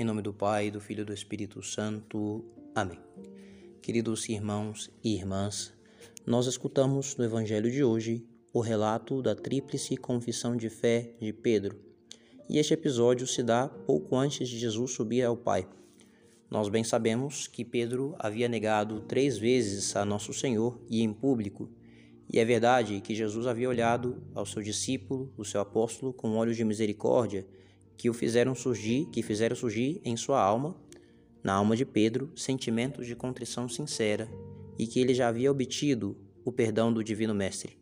Em nome do Pai, do Filho e do Espírito Santo. Amém. Queridos irmãos e irmãs, nós escutamos no Evangelho de hoje o relato da tríplice confissão de fé de Pedro. E este episódio se dá pouco antes de Jesus subir ao Pai. Nós bem sabemos que Pedro havia negado três vezes a Nosso Senhor e em público. E é verdade que Jesus havia olhado ao seu discípulo, o seu apóstolo, com olhos de misericórdia que o fizeram surgir, que fizeram surgir em sua alma, na alma de Pedro, sentimentos de contrição sincera e que ele já havia obtido o perdão do divino mestre.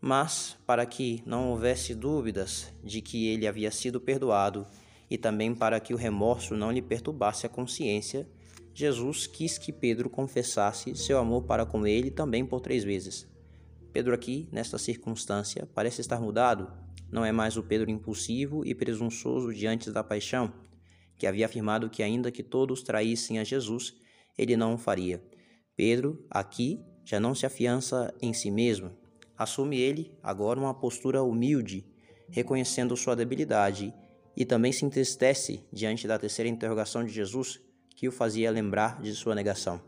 Mas para que não houvesse dúvidas de que ele havia sido perdoado e também para que o remorso não lhe perturbasse a consciência, Jesus quis que Pedro confessasse seu amor para com ele também por três vezes. Pedro aqui, nesta circunstância, parece estar mudado não é mais o Pedro impulsivo e presunçoso diante da paixão, que havia afirmado que, ainda que todos traíssem a Jesus, ele não o faria. Pedro, aqui, já não se afiança em si mesmo. Assume ele agora uma postura humilde, reconhecendo sua debilidade, e também se entristece diante da terceira interrogação de Jesus, que o fazia lembrar de sua negação.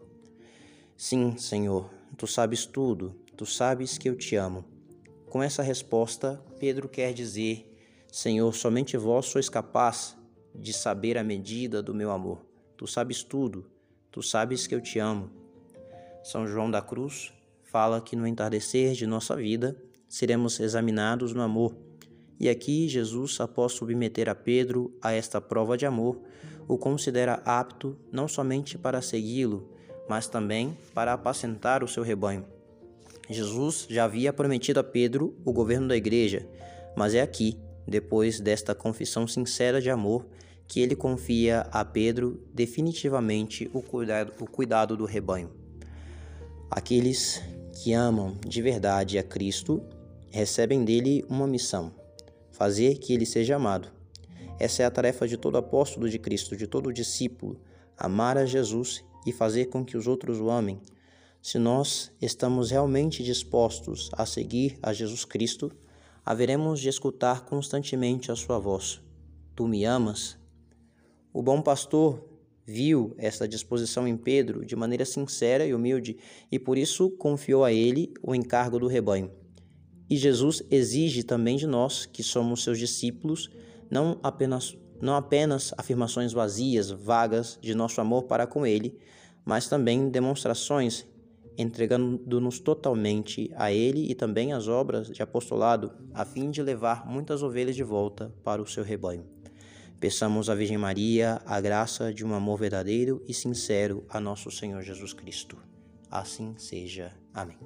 Sim, Senhor, tu sabes tudo, tu sabes que eu te amo. Com essa resposta, Pedro quer dizer: Senhor, somente vós sois capaz de saber a medida do meu amor. Tu sabes tudo, tu sabes que eu te amo. São João da Cruz fala que no entardecer de nossa vida seremos examinados no amor. E aqui Jesus, após submeter a Pedro a esta prova de amor, o considera apto não somente para segui-lo, mas também para apacentar o seu rebanho. Jesus já havia prometido a Pedro o governo da igreja, mas é aqui, depois desta confissão sincera de amor, que ele confia a Pedro definitivamente o cuidado, o cuidado do rebanho. Aqueles que amam de verdade a Cristo recebem dele uma missão: fazer que ele seja amado. Essa é a tarefa de todo apóstolo de Cristo, de todo discípulo: amar a Jesus e fazer com que os outros o amem, se nós estamos realmente dispostos a seguir a Jesus Cristo, haveremos de escutar constantemente a sua voz. Tu me amas? O bom pastor viu essa disposição em Pedro de maneira sincera e humilde e por isso confiou a ele o encargo do rebanho. E Jesus exige também de nós, que somos seus discípulos, não apenas não apenas afirmações vazias, vagas de nosso amor para com ele, mas também demonstrações entregando-nos totalmente a Ele e também às obras de apostolado, a fim de levar muitas ovelhas de volta para o seu rebanho. Peçamos à Virgem Maria a graça de um amor verdadeiro e sincero a nosso Senhor Jesus Cristo. Assim seja. Amém.